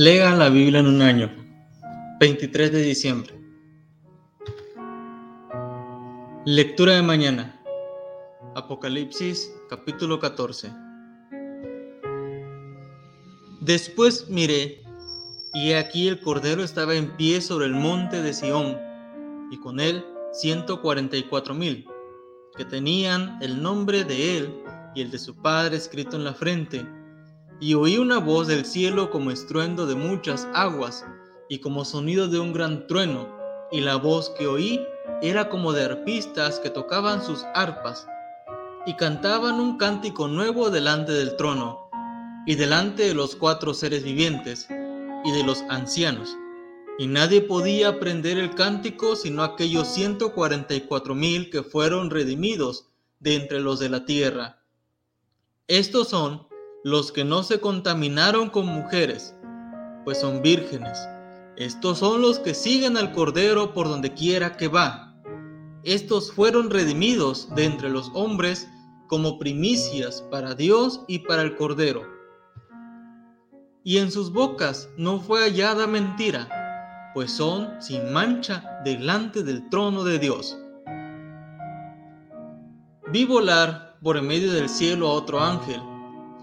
Lea la Biblia en un año. 23 de diciembre. Lectura de mañana. Apocalipsis capítulo 14. Después miré, y aquí el Cordero estaba en pie sobre el monte de Sión, y con él ciento cuarenta y cuatro mil, que tenían el nombre de él y el de su padre escrito en la frente y oí una voz del cielo como estruendo de muchas aguas y como sonido de un gran trueno, y la voz que oí era como de arpistas que tocaban sus arpas y cantaban un cántico nuevo delante del trono y delante de los cuatro seres vivientes y de los ancianos. Y nadie podía aprender el cántico sino aquellos ciento cuarenta y cuatro mil que fueron redimidos de entre los de la tierra. Estos son los que no se contaminaron con mujeres, pues son vírgenes. Estos son los que siguen al Cordero por donde quiera que va. Estos fueron redimidos de entre los hombres como primicias para Dios y para el Cordero. Y en sus bocas no fue hallada mentira, pues son sin mancha delante del trono de Dios. Vi volar por en medio del cielo a otro ángel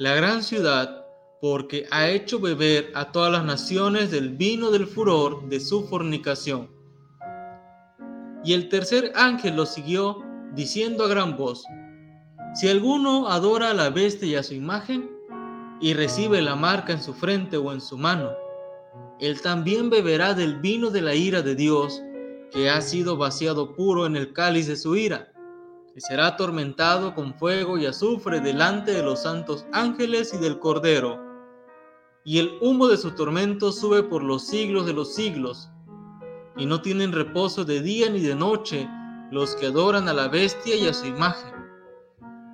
la gran ciudad, porque ha hecho beber a todas las naciones del vino del furor de su fornicación. Y el tercer ángel lo siguió, diciendo a gran voz, Si alguno adora a la bestia y a su imagen, y recibe la marca en su frente o en su mano, él también beberá del vino de la ira de Dios, que ha sido vaciado puro en el cáliz de su ira y será atormentado con fuego y azufre delante de los santos ángeles y del Cordero. Y el humo de su tormento sube por los siglos de los siglos, y no tienen reposo de día ni de noche los que adoran a la bestia y a su imagen,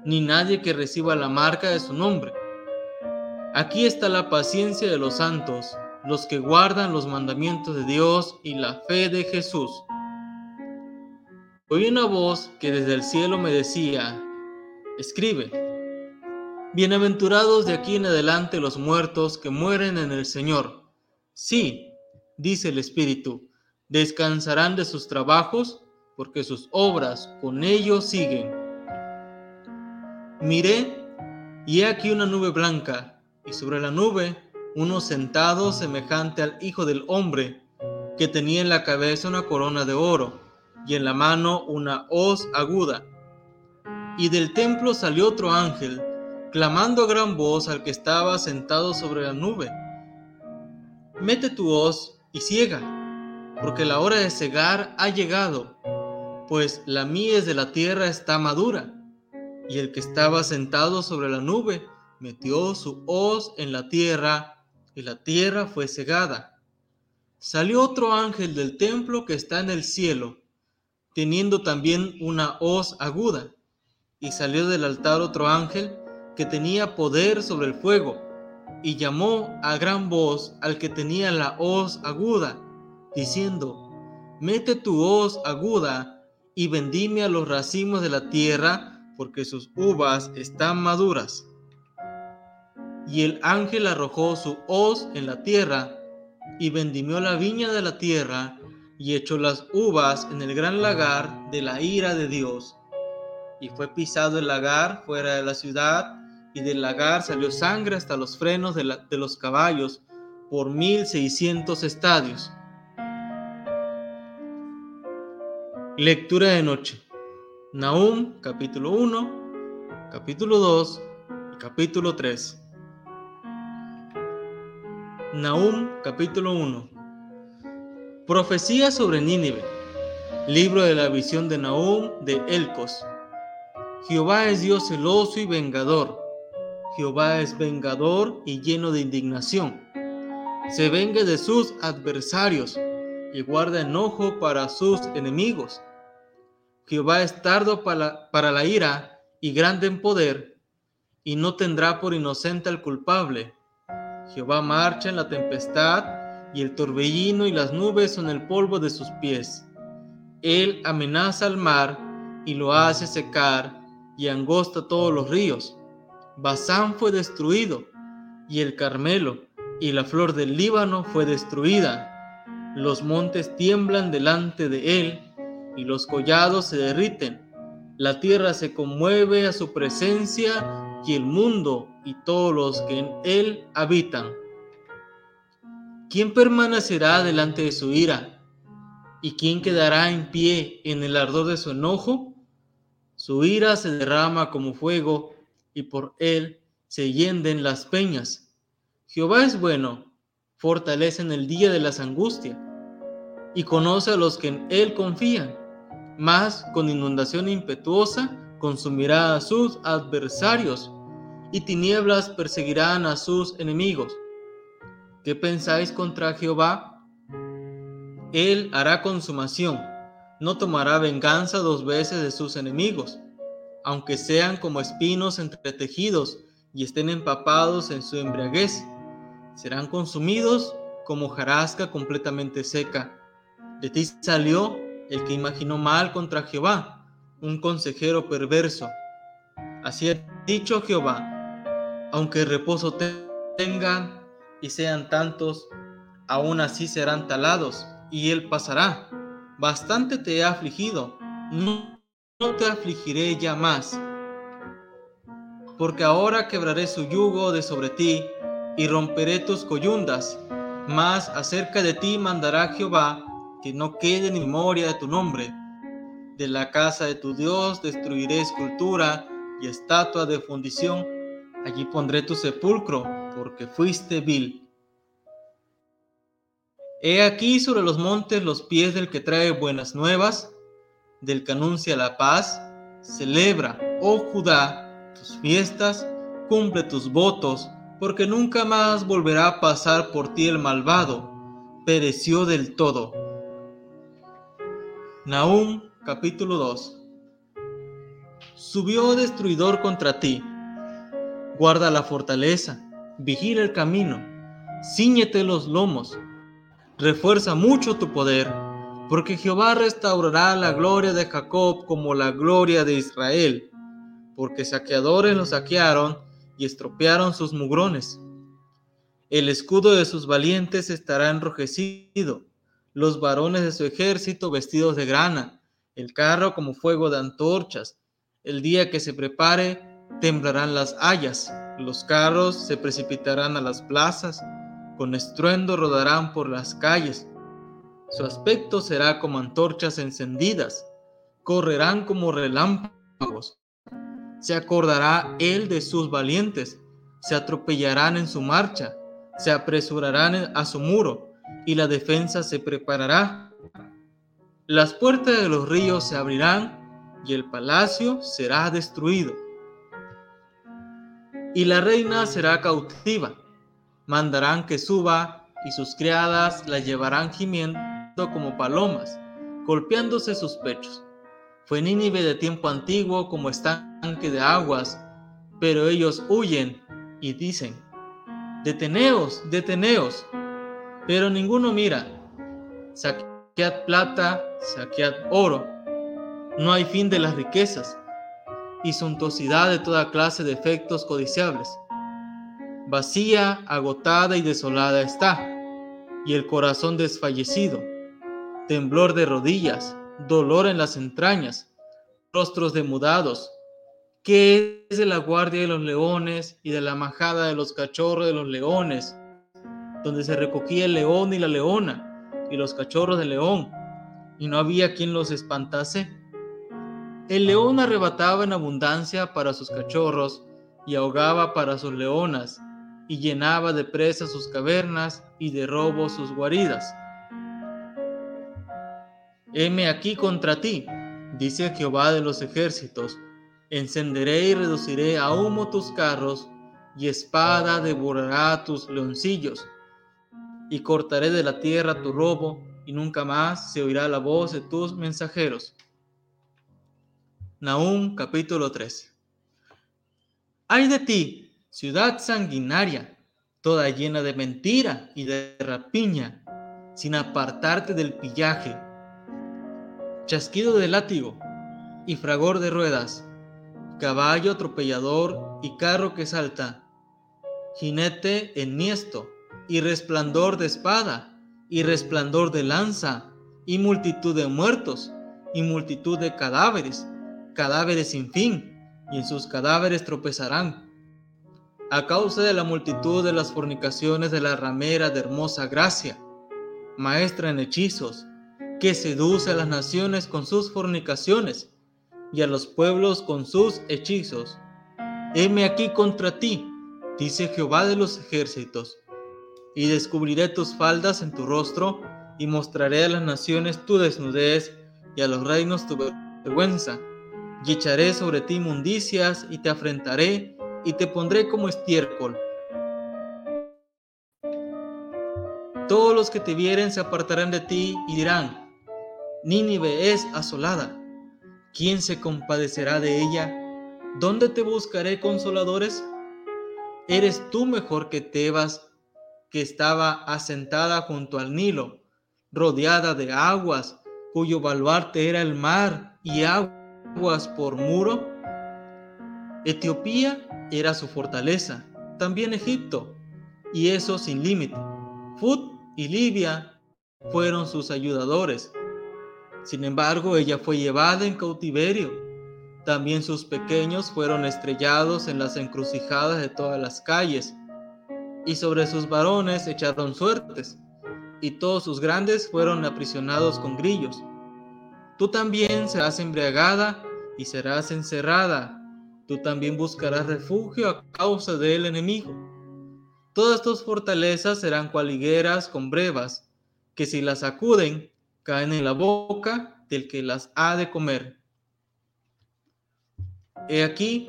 ni nadie que reciba la marca de su nombre. Aquí está la paciencia de los santos, los que guardan los mandamientos de Dios y la fe de Jesús. Oí una voz que desde el cielo me decía, escribe, bienaventurados de aquí en adelante los muertos que mueren en el Señor. Sí, dice el Espíritu, descansarán de sus trabajos, porque sus obras con ellos siguen. Miré, y he aquí una nube blanca, y sobre la nube uno sentado semejante al Hijo del Hombre, que tenía en la cabeza una corona de oro y en la mano una hoz aguda. Y del templo salió otro ángel, clamando a gran voz al que estaba sentado sobre la nube. Mete tu hoz y ciega, porque la hora de cegar ha llegado, pues la mies de la tierra está madura. Y el que estaba sentado sobre la nube metió su hoz en la tierra, y la tierra fue cegada. Salió otro ángel del templo que está en el cielo, teniendo también una hoz aguda. Y salió del altar otro ángel que tenía poder sobre el fuego, y llamó a gran voz al que tenía la hoz aguda, diciendo, Mete tu hoz aguda y vendime a los racimos de la tierra, porque sus uvas están maduras. Y el ángel arrojó su hoz en la tierra, y vendimió la viña de la tierra, y echó las uvas en el gran lagar de la ira de Dios. Y fue pisado el lagar fuera de la ciudad, y del lagar salió sangre hasta los frenos de, los caballos por mil seiscientos estadios. Lectura de noche. Nahum capítulo 1, capítulo 2 y capítulo 3. Nahum capítulo 1. Profecía sobre Nínive. Libro de la visión de Nahum de Elcos. Jehová es Dios celoso y vengador. Jehová es vengador y lleno de indignación. se vengue de sus adversarios y guarda enojo para sus enemigos. Jehová es tardo para, para la ira y grande en poder, y no tendrá por inocente al culpable. Jehová marcha en la tempestad, y el torbellino y las nubes son el polvo de sus pies. Él amenaza al mar y lo hace secar, y angosta todos los ríos. Basán fue destruido, y el Carmelo, y la flor del Líbano fue destruida. Los montes tiemblan delante de él, y los collados se derriten. La tierra se conmueve a su presencia, y el mundo y todos los que en él habitan. ¿Quién permanecerá delante de su ira? ¿Y quién quedará en pie en el ardor de su enojo? Su ira se derrama como fuego, y por él se hienden las peñas. Jehová es bueno, fortalece en el día de las angustias, y conoce a los que en él confían, mas con inundación impetuosa consumirá a sus adversarios y tinieblas perseguirán a sus enemigos. ¿Qué pensáis contra Jehová? Él hará consumación, no tomará venganza dos veces de sus enemigos, aunque sean como espinos entretejidos y estén empapados en su embriaguez. Serán consumidos como jarasca completamente seca. De ti salió el que imaginó mal contra Jehová, un consejero perverso. Así ha dicho Jehová, aunque reposo tengan y sean tantos, aún así serán talados, y él pasará. Bastante te he afligido, no, no te afligiré ya más. Porque ahora quebraré su yugo de sobre ti y romperé tus coyundas. Mas acerca de ti mandará Jehová que no quede ni memoria de tu nombre. De la casa de tu Dios destruiré escultura y estatua de fundición allí pondré tu sepulcro, porque fuiste vil. He aquí sobre los montes los pies del que trae buenas nuevas, del que anuncia la paz. Celebra, oh Judá, tus fiestas, cumple tus votos, porque nunca más volverá a pasar por ti el malvado, pereció del todo. Nahum capítulo 2 Subió destruidor contra ti guarda la fortaleza, vigila el camino, ciñete los lomos, refuerza mucho tu poder, porque Jehová restaurará la gloria de Jacob como la gloria de Israel, porque saqueadores los saquearon y estropearon sus mugrones. El escudo de sus valientes estará enrojecido, los varones de su ejército vestidos de grana, el carro como fuego de antorchas. El día que se prepare, temblarán las hayas, los carros se precipitarán a las plazas, con estruendo rodarán por las calles. Su aspecto será como antorchas encendidas, correrán como relámpagos. Se acordará él de sus valientes, se atropellarán en su marcha, se apresurarán a su muro, y la defensa se preparará. Las puertas de los ríos se abrirán, y el palacio será destruido y la reina será cautiva. Mandarán que suba y sus criadas la llevarán gimiendo como palomas, golpeándose sus pechos. Fue Nínive de tiempo antiguo como estanque de aguas, pero ellos huyen y dicen, deteneos, deteneos, pero ninguno mira. Saquead plata, saquead oro. No hay fin de las riquezas y suntuosidad de toda clase de efectos codiciables. Vacía, agotada y desolada está, y el corazón desfallecido, temblor de rodillas, dolor en las entrañas, rostros demudados. ¿Qué es de la guardia de los leones y de la majada de los cachorros de los leones, donde se recogía el león y la leona y los cachorros de león, y no había quien los espantase? El león arrebataba en abundancia para sus cachorros y ahogaba para sus leonas, y llenaba de presa sus cavernas y de robo sus guaridas. Heme aquí contra ti, dice Jehová de los ejércitos, encenderé y reduciré a humo tus carros, y espada devorará tus leoncillos. y cortaré de la tierra tu robo, y nunca más se oirá la voz de tus mensajeros. Nahum capítulo 13. Ay de ti, ciudad sanguinaria, toda llena de mentira y de rapiña, sin apartarte del pillaje. Chasquido de látigo y fragor de ruedas, caballo atropellador y carro que salta, jinete enniesto y resplandor de espada y resplandor de lanza y multitud de muertos y multitud de cadáveres, cadáveres sin fin, y en sus cadáveres tropezarán. A causa de la multitud de las fornicaciones de la ramera de hermosa gracia, maestra en hechizos, que seduce a las naciones con sus fornicaciones y a los pueblos con sus hechizos. Heme aquí contra ti, dice Jehová de los ejércitos, y descubriré tus faldas en tu rostro, y mostraré a las naciones tu desnudez, y a los reinos tu vergüenza, y echaré sobre ti mundicias, y te afrentaré, y te pondré como estiércol. Todos los que te vieren se apartarán de ti y dirán, Nínive es asolada. ¿Quién se compadecerá de ella? ¿Dónde te buscaré consoladores? ¿Eres tú mejor que Tebas, que estaba asentada junto al Nilo, rodeada de aguas, cuyo baluarte era el mar y por muro? Etiopía era su fortaleza, también Egipto, y eso sin límite. Fut y Libia fueron sus ayudadores. Sin embargo, ella fue llevada en cautiverio. También sus pequeños fueron estrellados en las encrucijadas de todas las calles, y sobre sus varones echaron suertes, y todos sus grandes fueron aprisionados con grillos. Tú también serás embriagada y serás encerrada. Tú también buscarás refugio a causa del enemigo. Todas tus fortalezas serán cual higueras con brevas, que si las sacuden, caen en la boca del que las ha de comer. He aquí,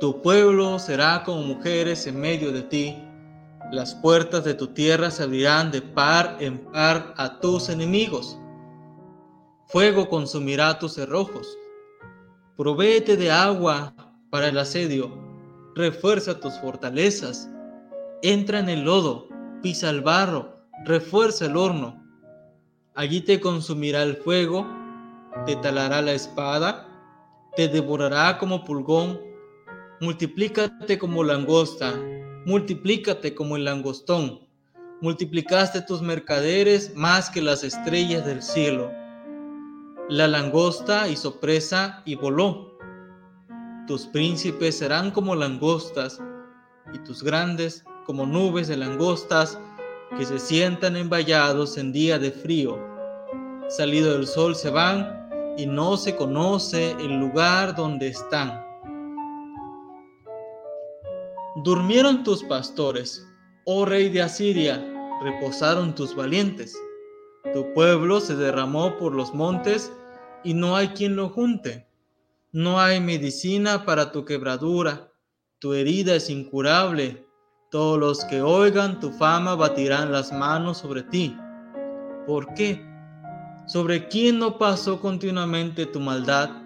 tu pueblo será como mujeres en medio de ti, las puertas de tu tierra se abrirán de par en par a tus enemigos. Fuego consumirá tus cerrojos. Provéete de agua para el asedio. Refuerza tus fortalezas. Entra en el lodo, pisa el barro, refuerza el horno Allí te consumirá el fuego, te talará la espada, te devorará como pulgón. Multiplícate como langosta, multiplícate como el langostón. Multiplicaste tus mercaderes más que las estrellas del cielo. La langosta hizo presa y voló. Tus príncipes serán como langostas, y tus grandes como nubes de langostas que se sientan envallados en día de frío. Salido del sol se van y no se conoce el lugar donde están. Durmieron tus pastores, oh rey de Asiria, reposaron tus valientes. Tu pueblo se derramó por los montes y no hay quien lo junte. No hay medicina para tu quebradura, tu herida es incurable, todos los que oigan tu fama batirán las manos sobre ti. ¿Por qué? ¿Sobre quién no pasó continuamente tu maldad?